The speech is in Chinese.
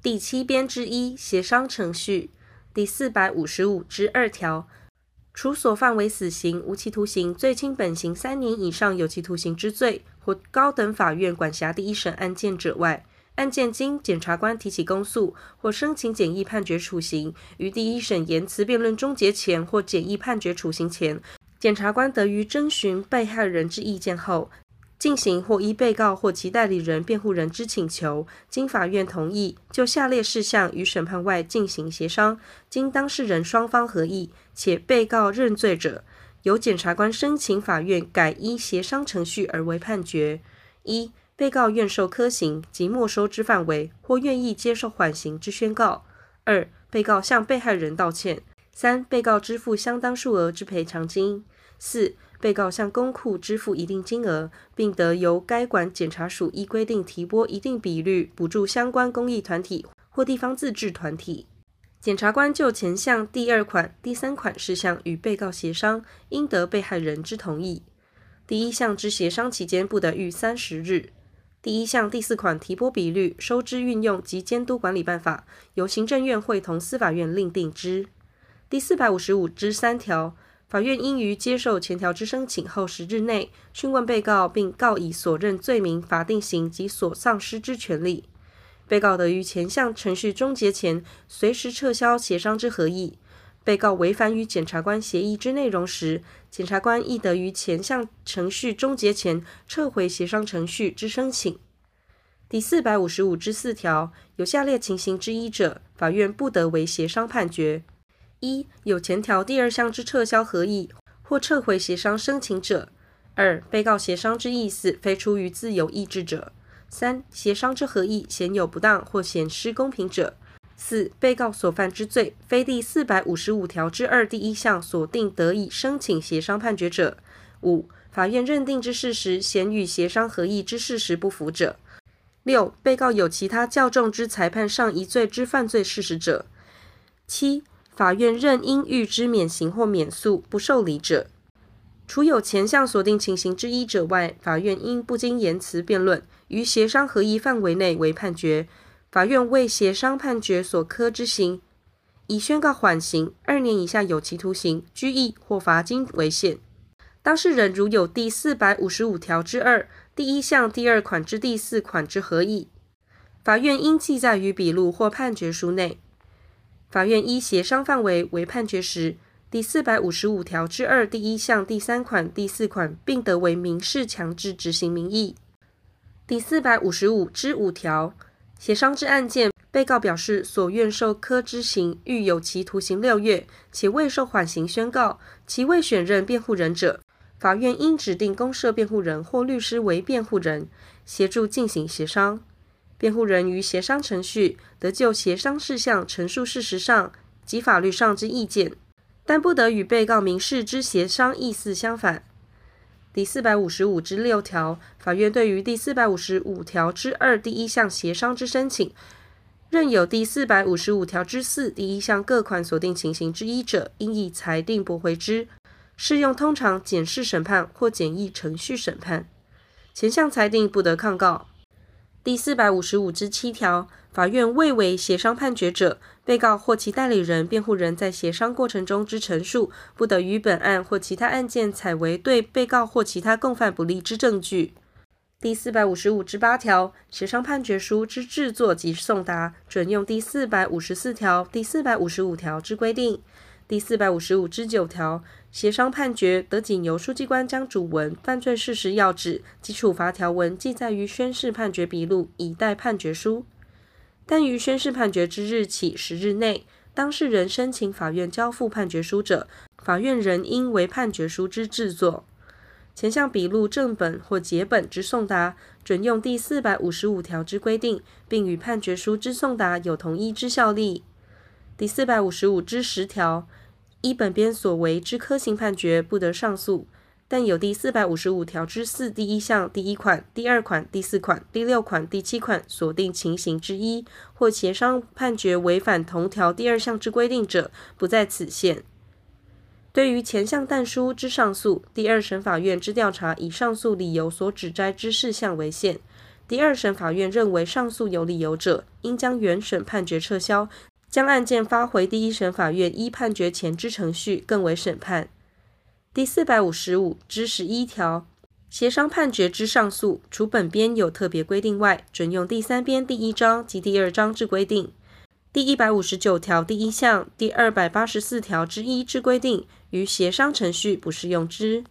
第七编之一协商程序第四百五十五之二条，处所犯为死刑、无期徒刑、最轻本刑三年以上有期徒刑之罪，或高等法院管辖第一审案件者外，案件经检察官提起公诉或申请简易判决处刑，于第一审言辞辩论终结前或简易判决处刑前，检察官得于征询被害人之意见后，进行或依被告或其代理人、辩护人之请求，经法院同意，就下列事项与审判外进行协商，经当事人双方合意，且被告认罪者，由检察官申请法院改依协商程序而为判决：一、被告愿受科刑及没收之范围，或愿意接受缓刑之宣告；二、被告向被害人道歉；三、被告支付相当数额之赔偿金；四、被告向公库支付一定金额，并得由该管检察署依规定提拨一定比率补助相关公益团体或地方自治团体。检察官就前项第二款、第三款事项与被告协商，应得被害人之同意。第一项之协商期间不得逾三十日。第一项第四款提拨比率、收支运用及监督管理办法，由行政院会同司法院另定之。第四百五十五之三条。法院应于接受前条之申请后十日内讯问被告，并告以所认罪名、法定刑及所丧失之权利。被告得于前项程序终结前随时撤销协商之合意。被告违反与检察官协议之内容时，检察官亦得于前项程序终结前撤回协商程序之申请。第四百五十五之四条，有下列情形之一者，法院不得为协商判决。一、有前条第二项之撤销合意或撤回协商申请者；二、被告协商之意思非出于自由意志者；三、协商之合意显有不当或显失公平者；四、被告所犯之罪非第四百五十五条之二第一项所定得以申请协商判决者；五、法院认定之事实显与协商合意之事实不符者；六、被告有其他较重之裁判上一罪之犯罪事实者；七、法院认应预知免刑或免诉不受理者，除有前项所定情形之一者外，法院应不经言辞辩论，于协商合意范围内为判决。法院为协商判决所科之刑，以宣告缓刑二年以下有期徒刑、拘役或罚金为限。当事人如有第四百五十五条之二第一项第二款之第四款之合意，法院应记载于笔录或判决书内。法院依协商范围为判决时，第四百五十五条之二第一项第三款、第四款，并得为民事强制执行名义。第四百五十五之五条，协商之案件，被告表示所愿受科之刑欲有期徒刑六月，且未受缓刑宣告，其未选任辩护人者，法院应指定公设辩护人或律师为辩护人，协助进行协商。辩护人于协商程序得就协商事项陈述事实上及法律上之意见，但不得与被告明示之协商意思相反。第四百五十五之六条，法院对于第四百五十五条之二第一项协商之申请，任有第四百五十五条之四第一项各款所定情形之一者，应以裁定驳回之，适用通常简式审判或简易程序审判。前项裁定不得抗告。第四百五十五之七条，法院未为协商判决者，被告或其代理人、辩护人在协商过程中之陈述，不得于本案或其他案件采为对被告或其他共犯不利之证据。第四百五十五之八条，协商判决书之制作及送达，准用第四百五十四条、第四百五十五条之规定。第四百五十五之九条。协商判决得仅由书记官将主文、犯罪事实要旨及处罚条文记载于宣誓判决笔录，以待判决书。但于宣誓判决之日起十日内，当事人申请法院交付判决书者，法院仍应为判决书之制作。前项笔录正本或结本之送达，准用第四百五十五条之规定，并与判决书之送达有同一之效力。第四百五十五之十条。依本编所为之科刑判决，不得上诉；但有第四百五十五条之四第一项第一款、第二款、第四款、第六款、第七款所定情形之一，或协商判决违反同条第二项之规定者，不在此限。对于前项但书之上诉，第二审法院之调查以上诉理由所指摘之事项为限；第二审法院认为上诉有理由者，应将原审判决撤销，将案件发回第一审法院依判决前之程序更为审判。第四百五十五之十一条，协商判决之上诉，除本编有特别规定外，准用第三编第一章及第二章之规定。第一百五十九条第一项、第二百八十四条之一之规定，于协商程序不适用之。